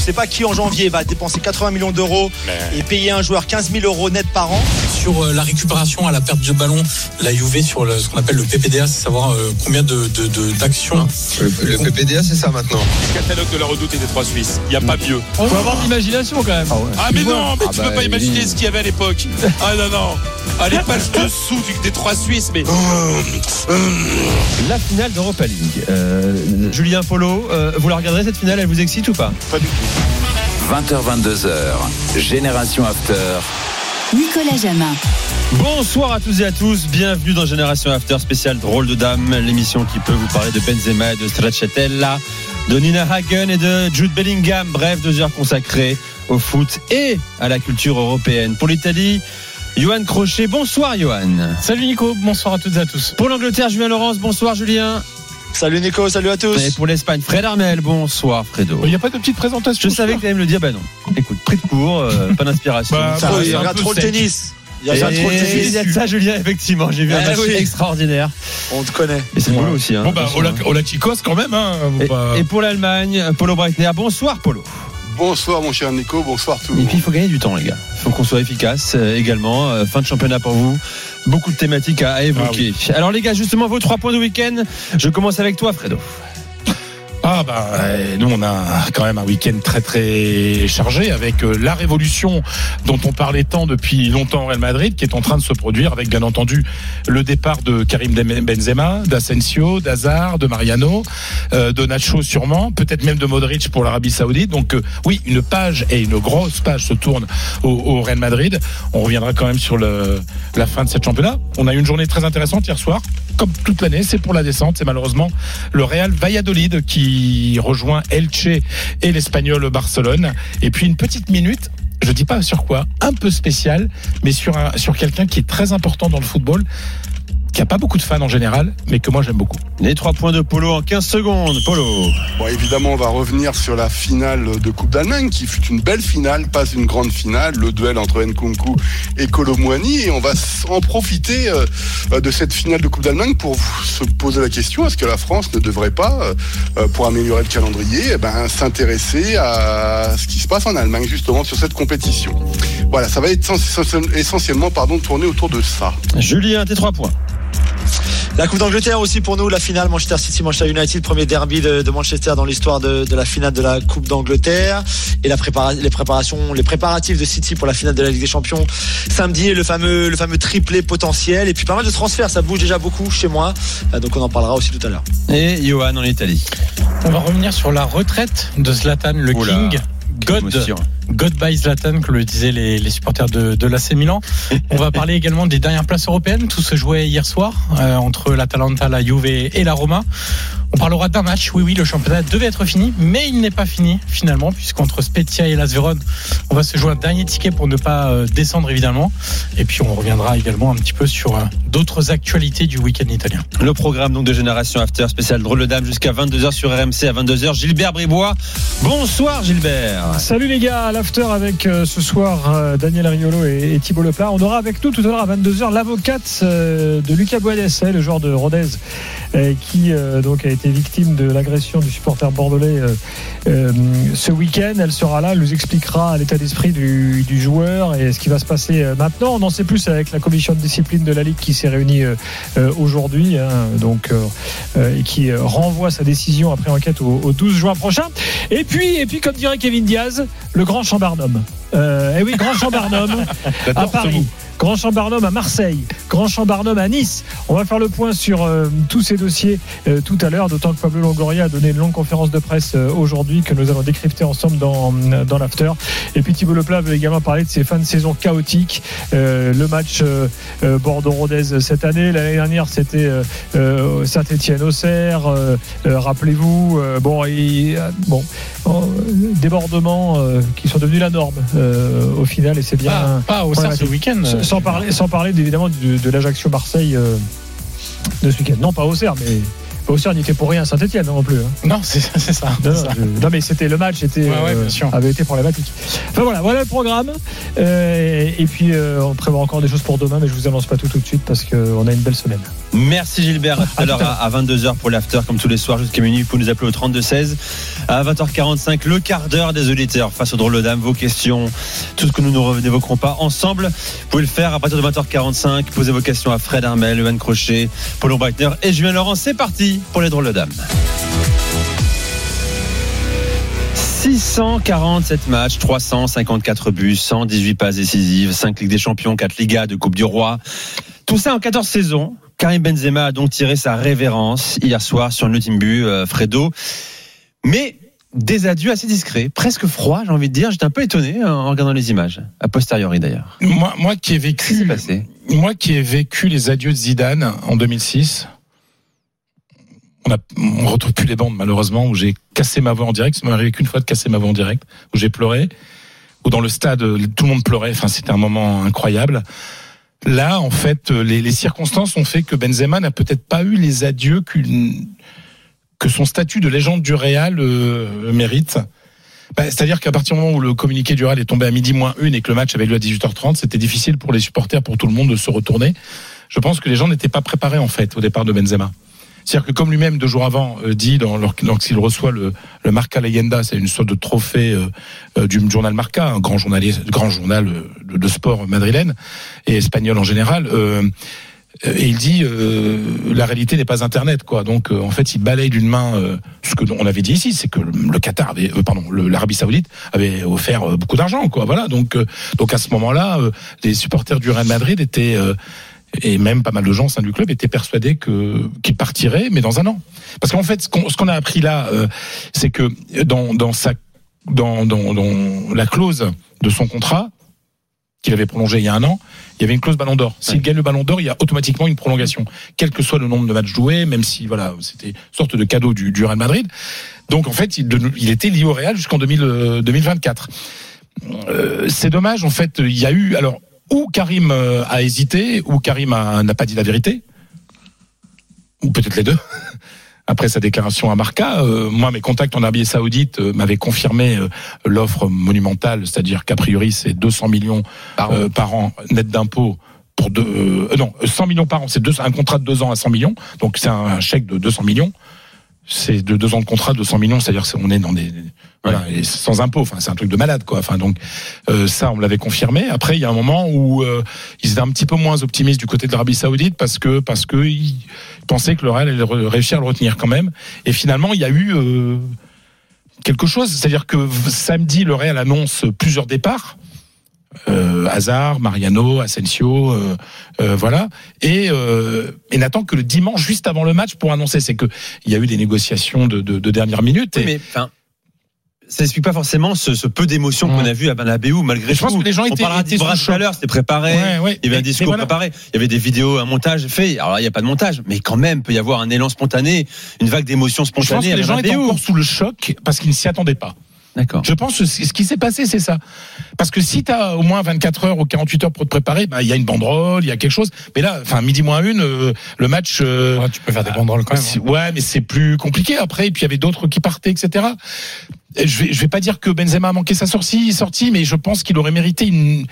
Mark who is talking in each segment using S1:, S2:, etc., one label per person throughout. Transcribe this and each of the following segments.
S1: Je sais pas qui en janvier va dépenser 80 millions d'euros et payer un joueur 15 000 euros net par an.
S2: Sur euh, la récupération à la perte de ballon, la Juve sur le- ce qu'on appelle le PPDA, c'est savoir euh, combien de de- de- d'actions.
S3: Le, PPDA, c'est ça maintenant.
S4: catalogue de la redoute et des trois Suisses. Il n'y a pas mieux.
S2: Faut avoir de l'imagination quand même.
S4: Ah mais non, mais
S3: Ah
S4: tu
S3: bah,
S4: peux pas imaginer ce qu'il y avait à l'époque. Ah non, non. Ah, les pages dessous du- des trois Suisses, mais...
S5: La finale d'Europa League. Euh, Julien Polo, euh, vous la regarderez cette finale, elle vous excite ou pas?
S6: 20h, 22h. Génération After.
S7: Nicolas Jamin.
S5: Bonsoir à tous et à tous, bienvenue dans Génération After spécial Drôle de Dame, l'émission qui peut vous parler de Benzema, et de Stracciatella, de Nina Hagen et de Jude Bellingham. Bref, deux heures consacrées au foot et à la culture européenne. Pour l'Italie, Johan Crochet. Bonsoir Johan.
S2: Salut Nico, bonsoir à toutes et à tous.
S5: Pour l'Angleterre, Julien Laurence. Bonsoir Julien.
S1: Salut Nico, salut à
S5: Et
S1: tous.
S5: pour l'Espagne, Fred Armel. Bonsoir Fredo.
S2: Il n'y a pas de petite présentation.
S5: Je savais que tu allais me le dire, bah non. Écoute, pris de cours, euh, pas d'inspiration.
S2: Bah,
S5: Ça
S1: il regarde
S2: peu
S1: trop le
S2: sec.
S1: tennis. Il y a
S5: Et
S1: le
S5: il y a de ça, Julien, effectivement. J'ai vu un
S1: Eh
S5: match
S1: oui.
S5: extraordinaire.
S1: On te connaît.
S5: Et c'est boulot aussi. Hein,
S2: Bon bah
S5: attention,
S2: on la,
S5: hein.
S2: quand même hein.
S5: Et,
S2: pas-
S5: et pour l'Allemagne, Polo Breitner. Bonsoir, Polo.
S3: Bonsoir mon cher Nico, bonsoir tout le
S5: Et
S3: monde.
S5: puis, il faut gagner du temps, les gars. Il faut qu'on soit efficace euh, également. Euh, fin de championnat pour vous. Beaucoup de thématiques à, à évoquer. Alors, les gars, justement, vos trois points de week-end. Je commence avec toi, Fredo.
S2: Ah bah nous on a quand même un week-end très très chargé avec euh, la révolution dont on parlait tant depuis longtemps au Real Madrid qui est en train de se produire avec bien entendu le départ de Karim Benzema, d'Asensio, d'Hazard, de Mariano, euh, de Nacho sûrement, peut-être même de Modric pour l'Arabie Saoudite. Donc euh, oui, une page et une grosse page se tourne au, Real Madrid. On reviendra quand même sur la fin de cette championnat. On a eu une journée très intéressante hier soir. Comme toute l'année, c'est pour la descente. C'est malheureusement le Real Valladolid qui rejoint Elche et l'Espagnol Barcelone. Et puis une petite minute, je dis pas sur quoi, un peu spécial, mais sur, sur quelqu'un qui est très important dans le football, qui a pas beaucoup de fans en général, mais que moi j'aime beaucoup.
S5: Les trois points de Polo en 15 secondes. Polo.
S3: Bon, évidemment, on va revenir sur la finale de Coupe d'Allemagne, qui fut une belle finale, pas une grande finale, le duel entre Nkunku et Colomwani. Et on va en profiter euh, de cette finale de Coupe d'Allemagne pour se poser la question est-ce que la France ne devrait pas, euh, pour améliorer le calendrier, eh ben, s'intéresser à ce qui se passe en Allemagne, justement, sur cette compétition? Voilà, ça va être essentiellement pardon, tourné autour de ça.
S5: Julien, tes trois points.
S1: La Coupe d'Angleterre aussi pour nous, la finale Manchester City, Manchester United, premier derby de, de Manchester dans l'histoire de, de la finale de la Coupe d'Angleterre et la prépara- les préparations, les préparatifs de City pour la finale de la Ligue des Champions samedi, le fameux, le fameux triplé potentiel et puis pas mal de transferts, ça bouge déjà beaucoup chez moi, Euh, donc on en parlera aussi tout à l'heure.
S5: Et Johan en Italie.
S2: On va revenir sur la retraite de Zlatan, le
S5: Oula,
S2: King. God, by Zlatan, que le disaient les, les supporters de, de l'AC Milan. On va parler également des dernières places européennes. Tout se jouait hier soir euh, entre l'Atalanta, la Juve et la Roma. On parlera d'un match. Oui, oui, le championnat devait être fini, mais il n'est pas fini finalement, puisqu'entre Spezia et Las Vérone, on va se jouer un dernier ticket pour ne pas euh, descendre évidemment. Et puis on reviendra également un petit peu sur euh, d'autres actualités du week-end italien.
S5: Le programme donc de Génération After spécial Drôle de Dame jusqu'à 22h sur RMC à 22h. Gilbert Bribois. Bonsoir Gilbert.
S8: Salut les gars, à l'after avec euh, ce soir euh, Daniel Riolo et, et Thibault Leplat. On aura avec nous tout à l'heure à 22h l'avocate euh, de Lucas Boades, hein, le joueur de Rodez, qui donc a été victime de l'agression du supporter bordelais ce week-end. Elle sera là, elle nous expliquera l'état d'esprit du, joueur et ce qui va se passer maintenant. On en sait plus avec la commission de discipline de la Ligue qui s'est réunie aujourd'hui, hein, et qui renvoie sa décision après enquête au, au 12 juin prochain. Et puis, et puis, comme dirait Kevin Diaz, le grand Chambarnum. Euh, eh oui, grand Chambarnum à Paris. Grand Champ-Barnum à Marseille, Grand Champ-Barnum à Nice. On va faire le point sur euh, tous ces dossiers euh, tout à l'heure, d'autant que Pablo Longoria a donné une longue conférence de presse euh, aujourd'hui que nous allons décrypter ensemble dans, dans l'after. Et puis Thibault Leplat veut également parler de ces fins de saison chaotiques. Le match Bordeaux-Rodez cette année, l'année dernière c'était Saint-Étienne-Auxerre. Euh, Rappelez-vous, bon, et, bon, débordements qui sont devenus la norme au final, et c'est bien.
S2: Pas, pas au ce week-end.
S8: Sans parler, sans parler évidemment de, de l'Ajaccio-Marseille euh, de ce week-end. Non, pas Auxerre, mais Auxerre n'y était pour rien à Saint-Etienne non plus. hein.
S2: Non, c'est ça. c'est ça.
S8: Non,
S2: c'est
S8: non,
S2: ça.
S8: je- non, mais c'était le match était,
S2: Ouais, ouais,
S8: euh,
S2: bien sûr.
S8: avait été problématique. Enfin voilà, voilà le programme. Euh, et puis on prévoit encore des choses pour demain, mais je vous annonce pas tout tout de suite parce qu'on a une belle semaine.
S5: Merci Gilbert. À tout à
S8: À
S5: l'heure
S8: tout à
S5: à 22h pour l'after, comme tous les soirs jusqu'à minuit. Vous pouvez nous appeler au 32-16. À 20h45, le quart d'heure des auditeurs face aux drôles de dames. Vos questions, tout ce que nous ne n'évoquerons pas ensemble. Vous pouvez le faire à partir de 20h45. Posez vos questions à Fred Armel, Evan Crochet, Paul Breitner et Julien Laurent. C'est parti pour les drôles de dames. 647 matchs, 354 buts, 118 passes décisives, 5 Ligues des Champions, 4 Ligas de Coupe du Roi. Tout ça en 14 saisons. Karim Benzema a donc tiré sa révérence hier soir sur le but, euh, Fredo. Mais des adieux assez discrets, presque froids, j'ai envie de dire. J'étais un peu étonné hein, en regardant les images, a posteriori d'ailleurs.
S2: Moi, moi qui ai vécu,
S5: passé?
S2: moi qui ai vécu les adieux de Zidane en 2006. On a, on retrouve plus les bandes malheureusement où j'ai cassé ma voix en direct. Ça m'est arrivé qu'une fois de casser ma voix en direct, où j'ai pleuré, où dans le stade tout le monde pleurait. Enfin, c'était un moment incroyable. Là, en fait, euh, les, circonstances ont fait que Benzema n'a peut-être pas eu les adieux que son statut de légende du Real euh, mérite. Bah, C'est-à-dire qu'à partir du moment où le communiqué du Real est tombé à midi moins une et que le match avait lieu à 18h30, c'était difficile pour les supporters, pour tout le monde de se retourner. Je pense que les gens n'étaient pas préparés en fait au départ de Benzema. C'est-à-dire que comme lui-même deux jours avant euh, dit dans, lors- lorsqu'il reçoit le, le Marca Leyenda, c'est une sorte de trophée euh, euh, du journal Marca, un grand grand journal de, de sport madrilène et espagnol en général. et il dit la réalité n'est pas Internet quoi. Donc en fait il balaye d'une main ce que on avait dit ici, c'est que le, Qatar avait, pardon, l'Arabie Saoudite avait offert beaucoup d'argent quoi. Voilà donc donc à ce moment-là les supporters du Real Madrid étaient et même pas mal de gens au sein du club étaient persuadés que qu'il partirait mais dans un an. Parce qu'en fait ce qu'on a appris là euh, c'est que dans dans sa dans, dans dans la clause de son contrat qu'il avait prolongé il y a un an, il y avait une clause ballon d'or. S'il gagne le ballon d'or, il y a automatiquement une prolongation, quel que soit le nombre de matchs joués, même si voilà, c'était une sorte de cadeau du, du Real Madrid. Donc en fait, il, était lié au Real jusqu'en 2000, euh, 2024. Euh, c'est dommage, en fait, il y a eu alors ou Karim euh, a hésité, ou Karim n'a pas dit la vérité, ou peut-être les deux. Après sa déclaration à Marca, euh, moi mes contacts en Arabie Saoudite euh, m'avaient confirmé euh, l'offre monumentale, c'est-à-dire qu'a priori c'est 200 millions
S5: Par
S2: par an net d'impôts pour deux, euh, non 100 millions par an, c'est un contrat de deux ans à 100 millions, donc c'est un chèque de 200 millions. C'est de deux ans de contrat de 200 millions, c'est-à-dire qu'on est dans des voilà et sans impôts. Enfin, c'est un truc de malade quoi. Enfin donc euh, ça on me l'avait confirmé. Après il y a un moment où euh, ils étaient un petit peu moins optimistes du côté de l'Arabie Saoudite parce que parce que ils pensaient que le Real allait réussir à le retenir quand même. Et finalement il y a eu euh, quelque chose, c'est-à-dire que samedi le Real annonce plusieurs départs. Euh, Hazard, Mariano, Asensio, euh, euh, voilà, et, euh, et n'attend que le dimanche juste avant le match pour annoncer. C'est que il y a eu des négociations de, de, de dernière minute.
S5: Oui, mais enfin. Ça n'explique pas forcément ce, ce peu d'émotion qu'on
S2: Ouais.
S5: a vu à Bernabéu malgré
S2: Je pense
S5: tout.
S2: que les gens
S5: On
S2: étaient-
S5: parlera
S2: sous
S5: tout à l'heure, c'était préparé.
S2: Ouais, ouais.
S5: Il y avait un discours
S2: voilà.
S5: préparé. Il y avait des vidéos, un montage fait. Alors là, il n'y a pas de montage, mais quand même, peut y avoir un élan spontané, une vague d'émotions
S2: Je pense
S5: spontanées
S2: que les gens étaient encore sous le choc parce qu'ils ne s'y attendaient pas.
S5: D'accord.
S2: Je pense que ce qui s'est passé, c'est ça. Parce que si tu as au moins 24 heures ou 48 heures pour te préparer, bah, il y a une banderole, il y a quelque chose. Mais là, enfin, midi moins une, euh, le match. euh,
S9: Ouais, tu peux faire des banderoles quand même. hein.
S2: Ouais, mais c'est plus compliqué après. Et puis il y avait d'autres qui partaient, etc. Et je vais, je vais pas dire que Benzema a manqué sa sortie, sortie, mais je pense qu'il aurait mérité une.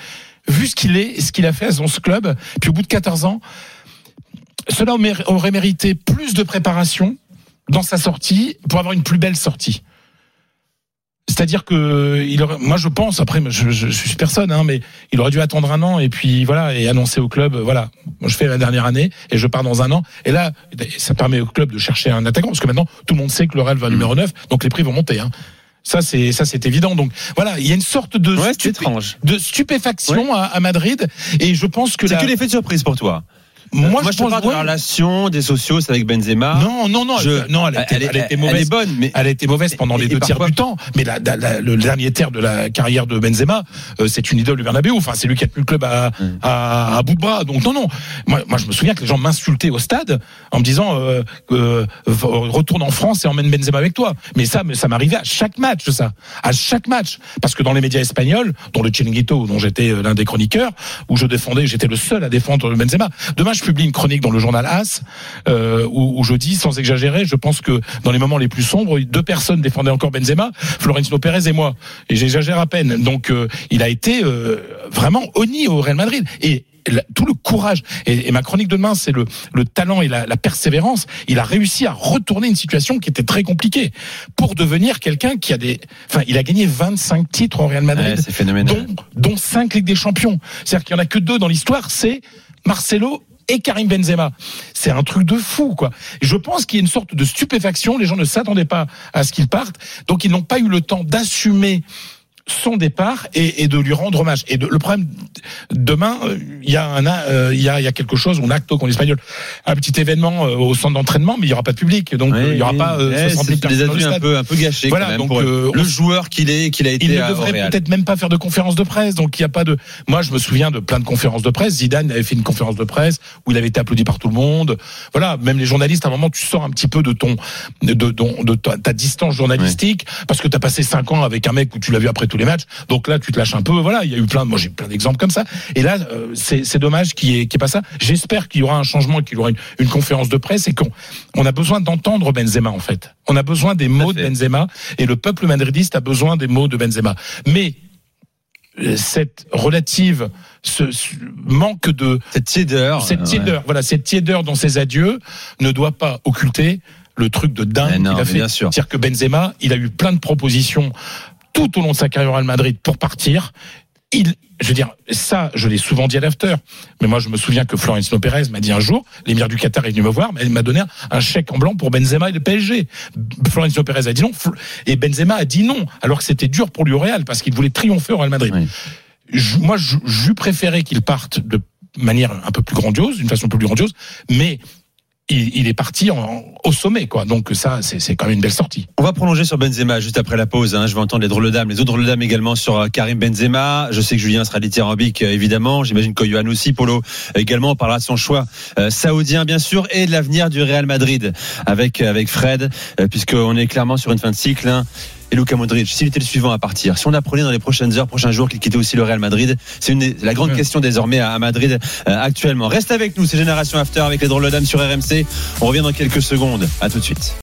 S2: Vu ce qu'il est, et ce qu'il a fait dans ce club, puis au bout de 14 ans, cela aurait mérité plus de préparation dans sa sortie pour avoir une plus belle sortie. C'est-à-dire que il aurait, moi je pense après je, je, je suis personne hein, mais il aurait dû attendre un an et puis voilà et annoncer au club voilà je fais la dernière année et je pars dans un an et là ça permet au club de chercher un attaquant parce que maintenant tout le monde sait que le Real va numéro 9 donc les prix vont monter hein. Ça c'est ça c'est évident. Donc voilà, il y a une sorte de
S5: Ouais,
S2: stupé- de stupéfaction à, à Madrid et je pense que
S5: C'est
S2: la-
S5: que l'effet de surprise pour toi.
S2: Moi, je pense
S5: parle de la relation des sociaux avec Benzema.
S2: non non non non elle,
S5: elle
S2: mauvaise.
S5: bonne, mais-
S2: elle a été mauvaise pendant les deux tiers du temps. Mais le dernier tiers de la carrière de Benzema euh, c'est une idole du Bernabeu. Enfin c'est lui qui a tenu le club à, bout de bras. Donc non non. Moi, je me souviens que les gens m'insultaient au stade en me disant euh, euh, retourne en France et emmène Benzema avec toi. Mais ça ça m'arrivait à chaque match ça. À chaque match. Parce que dans les médias espagnols dont le Chiringuito dont j'étais l'un des chroniqueurs où je défendais j'étais le seul à défendre Benzema. Demain je publie une chronique dans le journal As euh, où, où je dis sans exagérer je pense que dans les moments les plus sombres deux personnes défendaient encore Benzema Florentino Pérez et moi. Et j'exagère à peine. Donc euh, il a été euh, vraiment honni au Real Madrid. Et tout le courage. Et, et ma chronique de demain c'est le, le talent et la, la persévérance. Il a réussi à retourner une situation qui était très compliquée pour devenir quelqu'un qui a des enfin il a gagné 25 titres au Real Madrid
S5: Ouais, c'est phénoménal.
S2: dont, dont 5 Ligues des Champions. C'est-à-dire qu'il y en a que deux dans l'histoire c'est Marcelo et Karim Benzema. C'est un truc de fou, quoi. Je pense qu'il y a une sorte de stupéfaction. Les gens ne s'attendaient pas à ce qu'il parte. Donc, ils n'ont pas eu le temps d'assumer son départ et, et de lui rendre hommage. Et de- le problème, demain, euh, il y a un, euh, il y a, il y a quelque chose, un acte qu'on espagnol, un petit événement euh, au centre d'entraînement, mais il y aura pas de public, donc euh, il y aura pas euh,
S5: Ouais,
S2: 60 000
S5: c'est- les
S2: personnes
S5: a
S2: dans le
S5: vus un peu, un peu gâchés
S2: Voilà,
S5: quand même
S2: donc,
S5: pour
S2: euh,
S5: le joueur qu'il est, qu'il a été
S2: Il ne devrait peut-être même pas faire de conférence de presse. Donc il n'y a pas de. Moi, je me souviens de plein de conférences de presse. Zidane avait fait une conférence de presse où il avait été applaudi par tout le monde. Voilà, même les journalistes, à un moment, tu sors un petit peu de ton, de, de, de ta, ta distance journalistique parce que tu as passé cinq ans avec un mec où tu l'as vu après tous les matchs. Donc là, tu te lâches un peu. Voilà, il y a eu plein. de- Moi, j'ai plein d'exemples comme ça. Et là, euh, c'est dommage qu'il n'y ait, pas ça. J'espère qu'il y aura un changement, qu'il y aura une, une conférence de presse et qu'on on a besoin d'entendre Benzema en fait. On a besoin des mots de. Benzema et le peuple madridiste a besoin des mots de Benzema. Mais euh, cette relative ce, ce manque de
S5: Cette tiédeur.
S2: cette
S5: ouais.
S2: tiédeur, voilà, cette tiédeur dans ses adieux ne doit pas occulter le truc de dingue qu'il a fait. C'est-à-dire que Benzema, il a eu plein de propositions tout au long de sa carrière au Real Madrid pour partir. Il, je veux dire, ça, je l'ai souvent dit à l'after. Mais moi, je me souviens que Florentino Pérez m'a dit un jour, l'émir du Qatar est venu me voir, mais il m'a donné un chèque en blanc pour Benzema et le PSG. Florentino Pérez a dit non, et Benzema a dit non, alors que c'était dur pour lui au Real, parce qu'il voulait triompher au Real Madrid.
S5: Oui.
S2: Je- moi, je- préféré qu'il parte de manière un peu plus grandiose, d'une façon un peu plus grandiose, mais il, il est parti en- au sommet, quoi. Donc ça, c'est quand même une belle sortie.
S5: On va prolonger sur Benzema juste après la pause. hein. Je vais entendre les drôles de dames, les autres drôles de dames également sur euh, Karim Benzema. Je sais que Julien sera dithyrambique, euh, évidemment. J'imagine que Johan aussi, Polo euh, également. On parlera de son choix euh, saoudien, bien sûr, et de l'avenir du Real Madrid avec avec Fred, euh, puisqu'on est clairement sur une fin de cycle. hein. Et Luka Modric, s'il était le suivant à partir, si on apprenait dans les prochaines heures, prochains jours qu'il quittait aussi le Real Madrid, c'est une la grande
S2: Ouais.
S5: question désormais à, à Madrid euh, actuellement. Reste avec nous, c'est Génération After avec les drôles de dames sur RMC. On revient dans quelques secondes. À tout de suite.